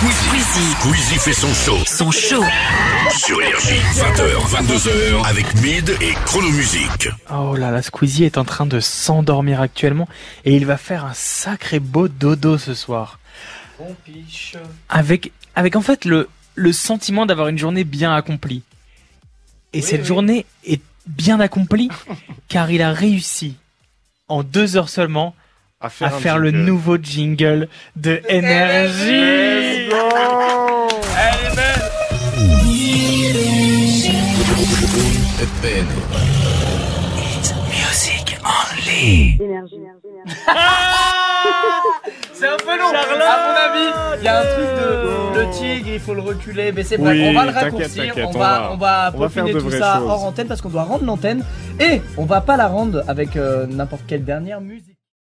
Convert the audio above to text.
Squeezie. Squeezie fait son show Son show. sur Énergie. 20h, 22h avec Mid et Chronomusique. Oh là là, Squeezie est en train de s'endormir actuellement et il va faire un sacré beau dodo ce soir. Avec, avec en fait le, le sentiment d'avoir une journée bien accomplie. Et cette journée est bien accomplie car il a réussi en deux heures seulement À faire, le nouveau jingle de énergie. Music only. C'est un peu long, à mon avis. Il y a un truc de le tigre, il faut le reculer, mais c'est bref, Oui, on va le t'inquiète, raccourcir, t'inquiète, on on va, va- on va on va faire peaufiner de tout vraies ça choses. hors antenne parce qu'on doit rendre l'antenne et on va pas la rendre avec euh, n'importe quelle dernière musique.